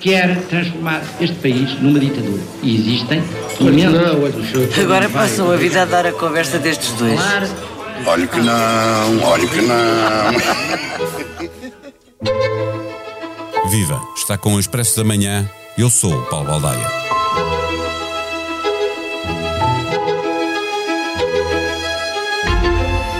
quer transformar este país numa ditadura. E existem imensos... Agora passam a vida a dar a conversa destes dois. Olha que não, olha que não. Viva! Está com o Expresso da Manhã. Eu sou o Paulo Baldaia.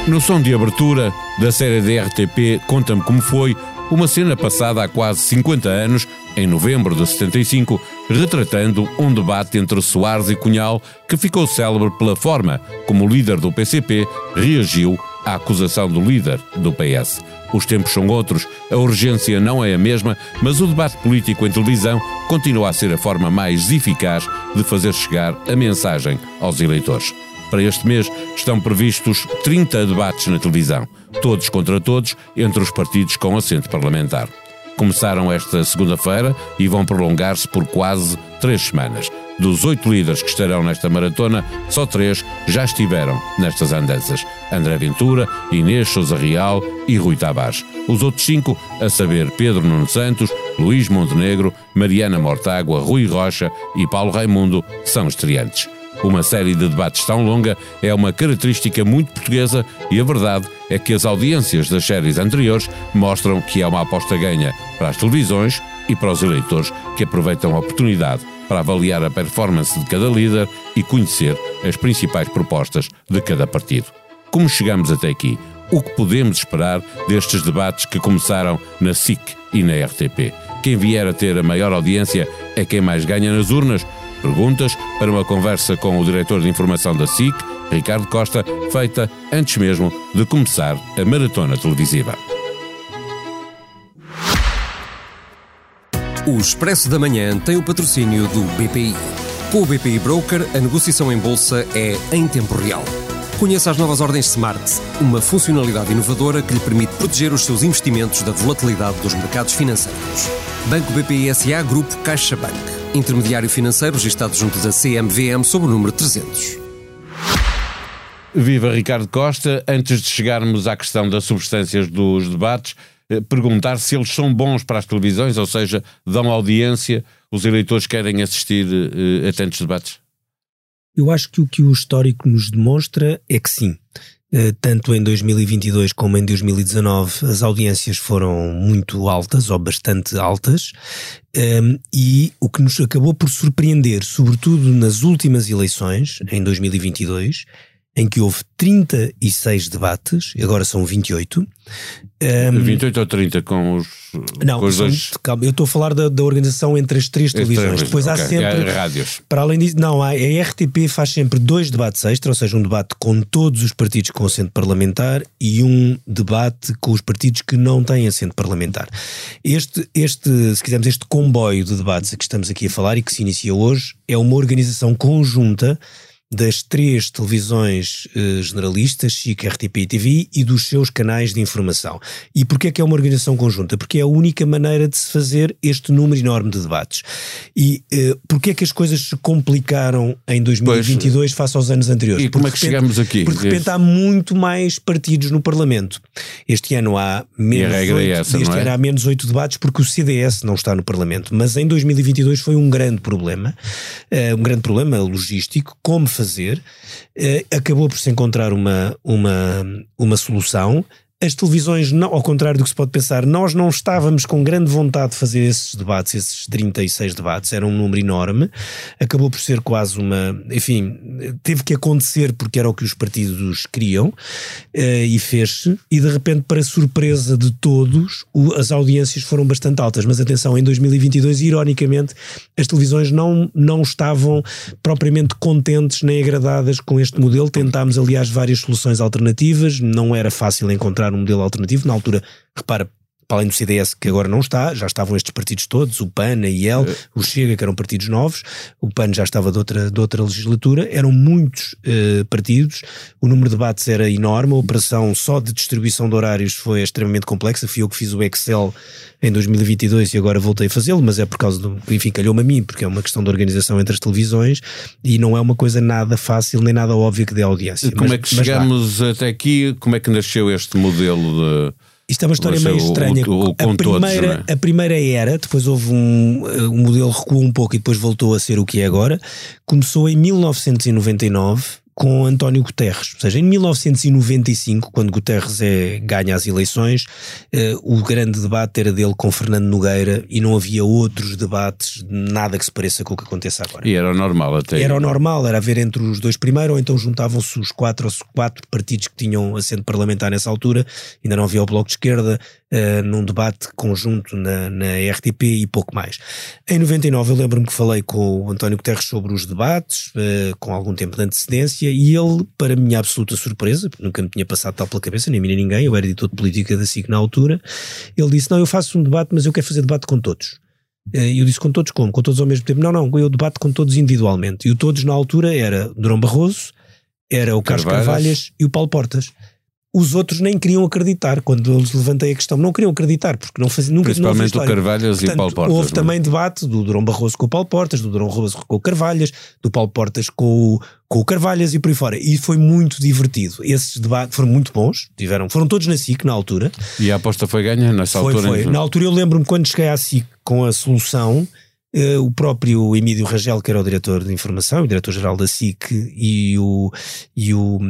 No som de abertura da série da RTP Conta-me Como Foi, uma cena passada há quase 50 anos, em novembro de 75, retratando um debate entre Soares e Cunhal que ficou célebre pela forma como o líder do PCP reagiu à acusação do líder do PS. Os tempos são outros, a urgência não é a mesma, mas o debate político em televisão continua a ser a forma mais eficaz de fazer chegar a mensagem aos eleitores. Para este mês estão previstos 30 debates na televisão, todos contra todos, entre os partidos com assento parlamentar. Começaram esta segunda-feira e vão prolongar-se por quase três semanas. Dos oito líderes que estarão nesta maratona, só três já estiveram nestas andanças: André Ventura, Inês Souza Real e Rui Tavares. Os outros cinco, a saber Pedro Nuno Santos, Luís Montenegro, Mariana Mortágua, Rui Rocha e Paulo Raimundo, são estreantes. Uma série de debates tão longa é uma característica muito portuguesa e a verdade é que as audiências das séries anteriores mostram que é uma aposta ganha para as televisões e para os eleitores que aproveitam a oportunidade para avaliar a performance de cada líder e conhecer as principais propostas de cada partido. Como chegamos até aqui? O que podemos esperar destes debates que começaram na SIC e na RTP? Quem vier a ter a maior audiência é quem mais ganha nas urnas? Perguntas para uma conversa com o diretor de informação da SIC, Ricardo Costa, feita antes mesmo de começar a maratona televisiva. O Expresso da Manhã tem o patrocínio do BPI. Com o BPI Broker, a negociação em bolsa é em tempo real. Conheça as novas ordens Smart, uma funcionalidade inovadora que lhe permite proteger os seus investimentos da volatilidade dos mercados financeiros. Banco BPI SA Grupo CaixaBank. Intermediário financeiro registrado junto da CMVM sob o número 300. Viva Ricardo Costa. Antes de chegarmos à questão das substâncias dos debates, eh, perguntar se eles são bons para as televisões, ou seja, dão audiência, os eleitores querem assistir uh, a tantos debates? Eu acho que o que o histórico nos demonstra é que sim. Uh, tanto em 2022 como em 2019 as audiências foram muito altas ou bastante altas ehm, e o que nos acabou por surpreender, sobretudo nas últimas eleições, em 2022, em que houve 36 debates, agora são 28. Um, 28 ou 30 com os. Não, com os são, dois... calma, eu estou a falar da, da, organização entre as três televisões. Depois okay. há sempre. rádios. Para além disso, não, a, a RTP faz sempre dois debates extra, ou seja, um debate com todos os partidos com assento parlamentar e um debate com os partidos que não têm assento parlamentar. Este, este, se quisermos, este comboio de debates a que estamos aqui a falar e que se inicia hoje é uma organização conjunta das três televisões eh, generalistas, SIC, RTP e TV, e dos seus canais de informação. E porquê é que é uma organização conjunta? Porque é a única maneira de se fazer este número enorme de debates. E eh, porquê é que as coisas se complicaram em 2022 pois, face aos anos anteriores? E como é que repente, chegamos aqui? Porque de repente há muito mais partidos no Parlamento. Este ano há menos, é oito, essa, este é? ano há menos oito debates porque o CDS não está no Parlamento. Mas em 2022 foi um grande problema, uh, um grande problema logístico, como fazer, eh, acabou por se encontrar uma, uma, uma solução as televisões, não, ao contrário do que se pode pensar, nós não estávamos com grande vontade de fazer esses debates, esses 36 debates, era um número enorme, acabou por ser quase uma. Enfim, teve que acontecer porque era o que os partidos queriam eh, e fez-se, e de repente, para surpresa de todos, as audiências foram bastante altas. Mas atenção, em 2022, ironicamente, as televisões não, não estavam propriamente contentes nem agradadas com este modelo. Tentámos, aliás, várias soluções alternativas, não era fácil encontrar um modelo alternativo. Na altura, repara, para além do CDS, que agora não está, já estavam estes partidos todos, o PAN, a IEL, é. o Chega, que eram partidos novos, o PAN já estava de outra, de outra legislatura, eram muitos uh, partidos, o número de debates era enorme, a operação só de distribuição de horários foi extremamente complexa, fui eu que fiz o Excel em 2022 e agora voltei a fazê-lo, mas é por causa do, enfim, calhou-me a mim, porque é uma questão de organização entre as televisões e não é uma coisa nada fácil nem nada óbvia que dê audiência. Como mas, é que chegamos até aqui? Como é que nasceu este modelo de Isto é uma história meio estranha. o- o- a, todos, primeira, não é? a primeira era, depois houve um. eh, O modelo recuou um pouco e depois voltou a ser o que é agora. Começou em 1999 com António Guterres. Ou seja, em 1995, quando Guterres é, ganha as eleições, eh, o grande debate era dele com Fernando Nogueira e não havia outros debates, nada que se pareça com o que aconteça agora. E era normal até. Era o normal, era haver entre os dois primeiro, ou então juntavam-se os quatro, os quatro partidos que tinham assento parlamentar nessa altura, ainda não havia o Bloco de Esquerda, eh, num debate conjunto na, na RTP e pouco mais. Em 99 eu lembro-me que falei com o António Guterres sobre os debates, eh, com algum tempo de antecedência, e ele, para minha absoluta surpresa, nunca me tinha passado tal pela cabeça, nem a mim nem ninguém, eu era editor de política da SIC na altura, ele disse, não, eu faço um debate, mas eu quero fazer debate com todos. Eh, E eu disse com todos como? Com todos ao mesmo tempo? Não, não, eu debato com todos individualmente. E o todos na altura era Durão Barroso, era o Carlos Carvalhas. Carvalhas e o Paulo Portas. Os outros nem queriam acreditar quando eu lhes levantei a questão. Não queriam acreditar, porque não faziam nunca não Principalmente o história. Carvalhas e o Portanto, Paulo Portas. Houve não é? também debate do Durão Barroso com o Paulo Portas, do Durão Barroso com o Carvalhas, do Paulo Portas com o, com o Carvalhas e por aí fora. E foi muito divertido. Esses debates foram muito bons, tiveram, foram todos na SIC na altura. E a aposta foi ganha nessa Foi, altura. foi. então. Na altura eu lembro-me quando cheguei à SIC com a solução, eh, o próprio Emílio Rangel, que era o diretor de informação, o diretor-geral da SIC, e o, e o,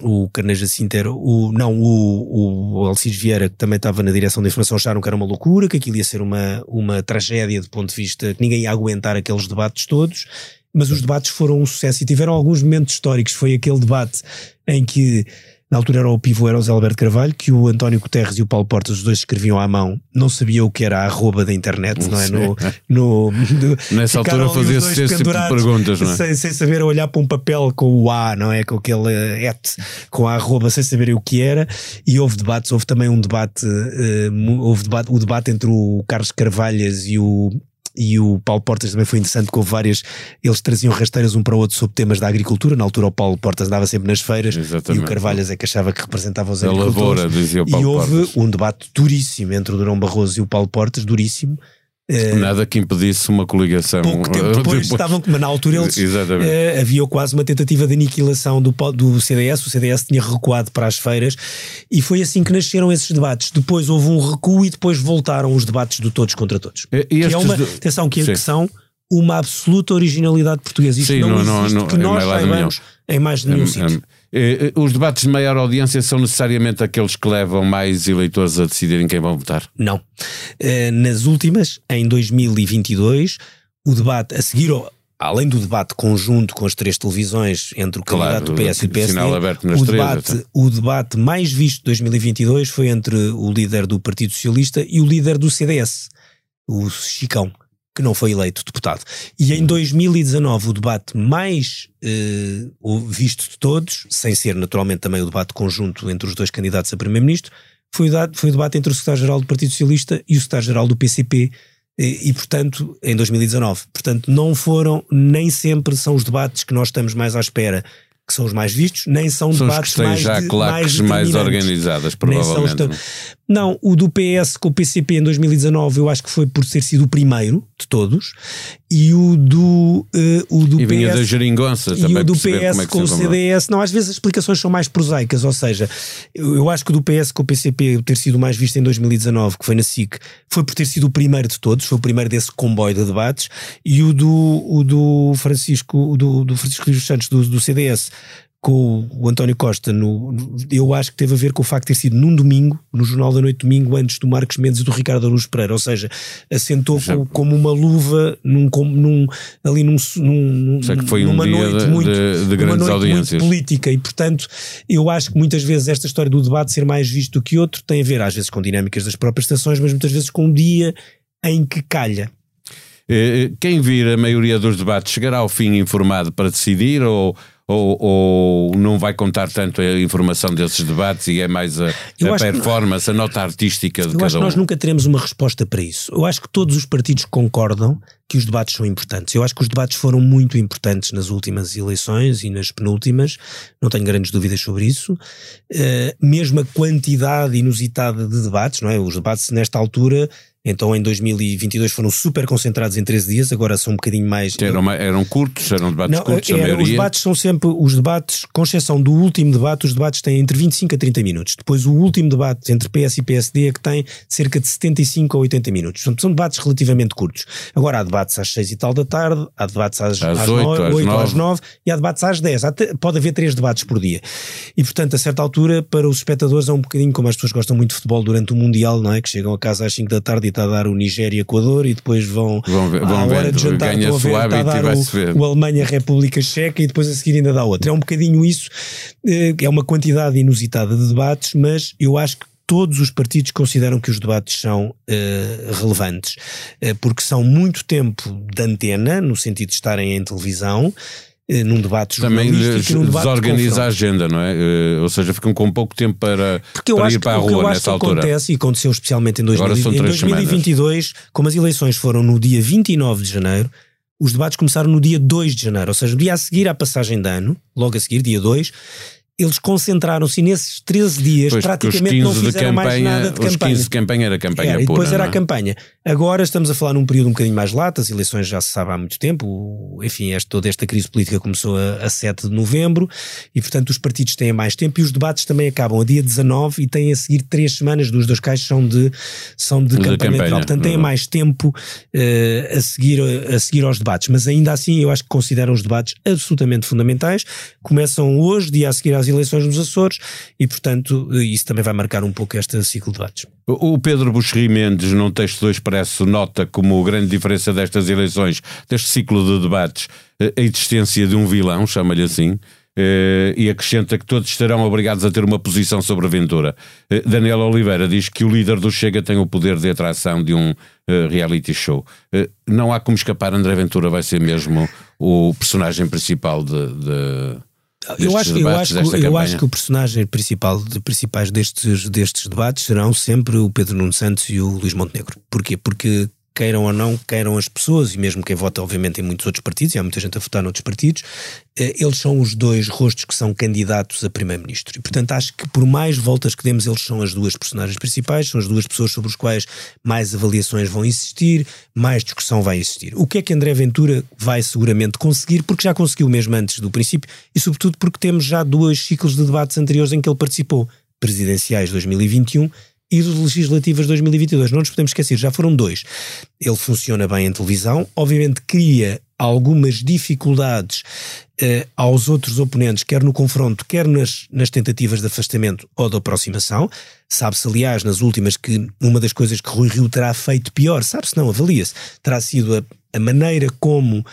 o Carneiro Jacinto era o, não, o, o Alcides Vieira, que também estava na direção da informação, acharam que era uma loucura, que aquilo ia ser uma, uma tragédia do ponto de vista que ninguém ia aguentar aqueles debates todos. Mas os debates foram um sucesso e tiveram alguns momentos históricos. Foi aquele debate em que na altura era o pivô, era o Zé Alberto Carvalho, que o António Guterres e o Paulo Portas, os dois escreviam à mão, não sabia o que era a arroba da internet, não é? No, no, no- Nessa altura fazia-se esse tipo de perguntas, não é? Sem, sem saber olhar para um papel com o A, não é? Com aquele eh, et, com a arroba, sem saberem o que era. E houve debates, houve também um debate, mu- houve debate, o debate entre o Carlos Carvalhas e o. E o Paulo Portas também foi interessante, que houve várias. Eles traziam rasteiras um para o outro sobre temas da agricultura. Na altura, o Paulo Portas andava sempre nas feiras Exatamente. e o Carvalhas é que achava que representava os A agricultores. lavoura, dizia o E Paulo houve Portas. um debate duríssimo entre o Durão Barroso e o Paulo Portas, duríssimo. Eh, Nada que impedisse uma coligação. pouco tempo depois, estavam, mas na altura eles eh, havia quase uma tentativa de aniquilação do, do CDS, o CDS tinha recuado para as feiras e foi assim que nasceram esses debates. Depois houve um recuo e depois voltaram os debates do todos contra todos. E- e que é uma, de- atenção, que, Sim. que são uma absoluta originalidade portuguesa. Isto Sim, não, não- não- existe não- que em nós saibamos em mais nenhum Hum, sítio. hum. Eh, eh, Os debates de maior audiência são necessariamente aqueles que levam mais eleitores a decidirem quem vão votar. Não. Eh, nas últimas, em 2022, o debate a seguir ao- Além do debate conjunto com as três televisões entre o Claro, candidato do PS e o PSD, o, debate, o debate mais visto de 2022 foi entre o líder do Partido Socialista e o líder do CDS, o Chicão, que não foi eleito deputado. E em 2019, o debate mais o visto de todos, sem ser naturalmente também o debate conjunto entre os dois candidatos a Primeiro-Ministro, foi foi o debate entre o secretário-geral do Partido Socialista e o secretário-geral do PCP. E, e, portanto, em 2019. Portanto, não foram, nem sempre são os debates que nós estamos mais à espera que são os mais vistos, nem são, São os que debates têm mais, já de- claques mais, determinantes. organizadas, Nem são os provavelmente. tão- não o do PS com o PCP em 2019 eu acho que foi por ter sido o primeiro de todos. E o do, eh, o do E vinha da PS geringonça e o do PS é com o. CDS, não, às vezes as explicações são mais prosaicas, ou seja, eu, eu acho que o do PS com o PCP ter sido mais visto em 2019, que foi na SIC, foi por ter sido o primeiro de todos, foi o primeiro desse comboio de debates, e o do, o do Francisco, o do, do Francisco Rios Santos do, do CDS com o António Costa, no, no- eu acho que teve a ver com o facto de ter sido num domingo, no Jornal da Noite domingo, antes do Marcos Mendes e do Ricardo Araújo Pereira, ou seja, assentou Já- co- como uma luva num, como num, ali num, num, que foi um numa dia noite de- muito, de- de grandes noite audiências. política e portanto eu acho que muitas vezes esta história do debate ser mais visto do que outro tem a ver às vezes com dinâmicas das próprias estações, mas muitas vezes com um dia em que calha. Eh, Quem vir a maioria dos debates chegará ao fim informado para decidir ou, ou, ou não vai contar tanto a informação desses debates e é mais a, a acho que- performance, a nota artística de Eu cada acho que um? nós nunca teremos uma resposta para isso. Eu acho que todos os partidos concordam que os debates são importantes. Eu acho que os debates foram muito importantes nas últimas eleições e nas penúltimas, não tenho grandes dúvidas sobre isso. Uh, mesmo a quantidade inusitada de debates, não é? Os debates nesta altura Então em 2022 foram super concentrados em 13 dias, agora são um bocadinho mais. Eram, eram curtos, eram debates Não, curtos, a era, maioria. os debates são sempre, os debates, com exceção do último debate, os debates têm entre 25 a 30 minutos. Depois o último debate entre PS e PSD é que tem cerca de 75 a 80 minutos. Portanto, são debates relativamente curtos. Agora há debates às 6 e tal da tarde, há debates às, Às às, oito, 9, às 8 nove. às 9 e há debates às 10. Há te- pode haver três debates por dia. E portanto, a certa altura, para os espectadores é um bocadinho como as pessoas gostam muito de futebol durante o Mundial, não é? Que chegam a casa às 5 da tarde está a dar o Nigéria-Equador e depois vão, Vão ver- à vão hora vendo, de jantar ganha ver, está a dar o, o Alemanha-República Checa e depois a seguir ainda dá outra. É um bocadinho isso. eh, É uma quantidade inusitada de debates, mas eu acho que todos os partidos consideram que os debates são eh, relevantes, eh, porque são muito tempo de antena, no sentido de estarem em televisão, num debate Também num debate de desorganiza a agenda, não é? Eh, Ou seja, ficam com pouco tempo para, Porque eu para acho ir que, para a o que eu rua acho nessa que altura. acontece, e aconteceu especialmente em, 2000, Agora são em três 2022, como as eleições foram no dia 29 de janeiro, os debates começaram no dia 2 de janeiro, ou seja, o dia a seguir à passagem de ano, logo a seguir, dia 2, eles concentraram-se nesses 13 dias Pois, os praticamente não 15 de fizeram mais campanha, nada de os campanha. 15 de campanha era campanha Era, e pura. depois era a é? campanha. Agora estamos a falar num período um bocadinho mais lato, as eleições já se sabe há muito tempo, enfim, este, toda esta crise política começou a, a 7 de novembro e, portanto, os partidos têm mais tempo e os debates também acabam a dia 19 e têm a seguir três semanas, duas das quais são de, são de De campanha, campanha. Portanto, têm uhum. mais tempo eh, a, seguir, a seguir aos debates, mas ainda assim eu acho que consideram os debates absolutamente fundamentais. Começam hoje, dia a seguir às eleições nos Açores e, portanto, eh, isso também vai marcar um pouco este ciclo de debates. O Pedro Buxerri Mendes, num texto do Expresso, nota como grande diferença destas eleições, deste ciclo de debates, eh, a existência de um vilão, chama-lhe assim, eh, e acrescenta que todos estarão obrigados a ter uma posição sobre a Ventura. Daniel Oliveira diz que o líder do Chega tem o poder de atração de um reality show. Não há como escapar, André Ventura vai ser mesmo o personagem principal de. de Eu acho, eu, acho, que- eu campanha. acho que o personagem principal de, principais destes, destes debates serão sempre o Pedro Nuno Santos e o Luís Montenegro. Porquê? Porque queiram ou não, queiram as pessoas, e mesmo quem vota, obviamente, em muitos outros partidos, e há muita gente a votar noutros partidos, eh, eles são os dois rostos que são candidatos a primeiro-ministro. E, portanto, acho que por mais voltas que demos, eles são as duas personagens principais, são as duas pessoas sobre as quais mais avaliações vão existir, mais discussão vai existir. O que é que André Ventura vai seguramente conseguir, porque já conseguiu mesmo antes do princípio, e sobretudo porque temos já dois ciclos de debates anteriores em que ele participou, presidenciais 2021 e dos legislativas 2022. Não nos podemos esquecer, já foram dois. Ele funciona bem em televisão, obviamente cria algumas dificuldades eh, aos outros oponentes, quer no confronto, quer nas, nas tentativas de afastamento ou de aproximação. Sabe-se, aliás, nas últimas, que uma das coisas que Rui Rio terá feito pior, sabe-se não, avalia-se, terá sido a, a maneira como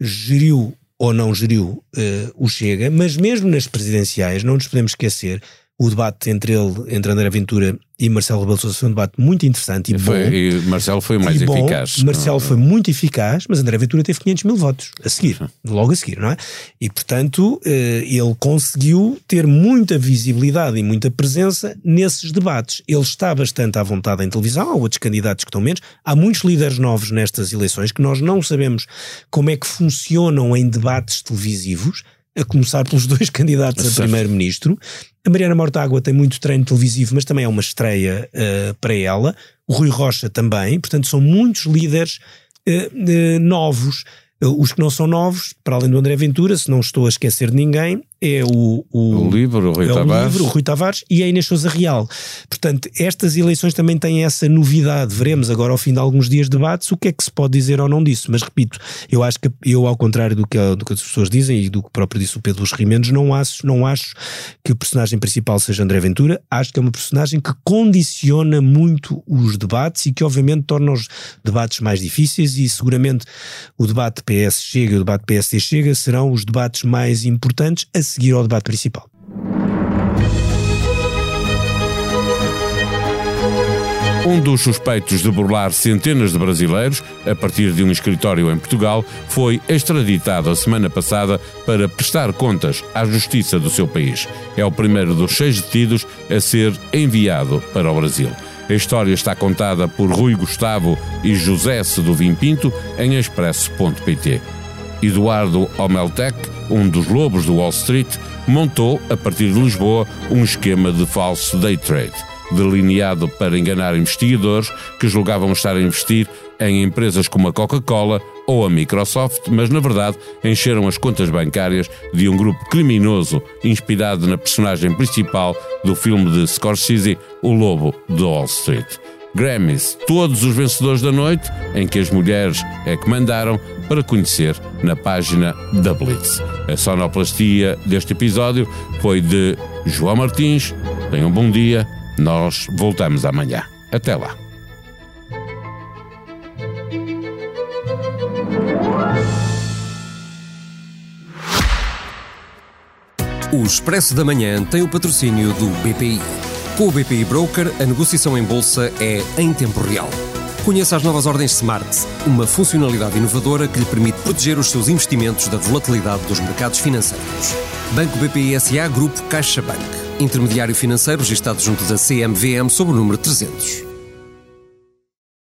geriu ou não geriu eh, o Chega, mas mesmo nas presidenciais, não nos podemos esquecer, o debate entre ele, entre André Ventura e Marcelo Rebelo de Sousa foi um debate muito interessante e Foi- bom. e Marcelo foi mais bom, eficaz. Marcelo foi muito eficaz, mas André Ventura teve 500 mil votos a seguir, logo a seguir, não é? E portanto eh, ele conseguiu ter muita visibilidade e muita presença nesses debates. Ele está bastante à vontade em televisão, há outros candidatos que estão menos. Há muitos líderes novos nestas eleições que nós não sabemos como é que funcionam em debates televisivos. A começar pelos dois candidatos a primeiro-ministro. A Mariana Mortágua tem muito treino televisivo, mas também é uma estreia eh, para ela. O Rui Rocha também. Portanto, são muitos líderes eh, eh, novos. Os que não são novos, para além do André Ventura, se não estou a esquecer de ninguém, é o, o, O livro, o Rui é Tavares. o livro, o Rui Tavares e a Inês Sousa Real. Portanto, estas eleições também têm essa novidade. Veremos agora, ao fim de alguns dias de debates, o que é que se pode dizer ou não disso. Mas repito, eu acho que eu, ao contrário do que, do que as pessoas dizem e do que próprio disse o Pedro Luís Rimendes, não acho, não acho que o personagem principal seja André Ventura. Acho que é uma personagem que condiciona muito os debates e que, obviamente, torna os debates mais difíceis. E seguramente o debate PS Chega e o debate PSD Chega serão os debates mais importantes seguir ao debate principal. Um dos suspeitos de burlar centenas de brasileiros a partir de um escritório em Portugal foi extraditado a semana passada para prestar contas à justiça do seu país. É o primeiro dos seis detidos a ser enviado para o Brasil. A história está contada por Rui Gustavo e José Seduvim Pinto em expresso.pt. Eduardo Omeltec, um dos lobos do Wall Street, montou, a partir de Lisboa, um esquema de falso day trade. delineado para enganar investigadores que julgavam estar a investir em empresas como a Coca-Cola ou a Microsoft, mas na verdade encheram as contas bancárias de um grupo criminoso inspirado na personagem principal do filme de Scorsese, O Lobo de Wall Street. Grammys, todos os vencedores da noite, em que as mulheres é que mandaram, para conhecer na página da Blitz. A sonoplastia deste episódio foi de João Martins. Tenham um bom dia, nós voltamos amanhã. Até lá. O Expresso da Manhã tem o patrocínio do BPI. Com o BPI Broker, a negociação em bolsa é em tempo real. Conheça as novas ordens Smart, uma funcionalidade inovadora que lhe permite proteger os seus investimentos da volatilidade dos mercados financeiros. Banco BPI SA Grupo CaixaBank. Intermediário financeiro registado junto da CMVM sob o número 300.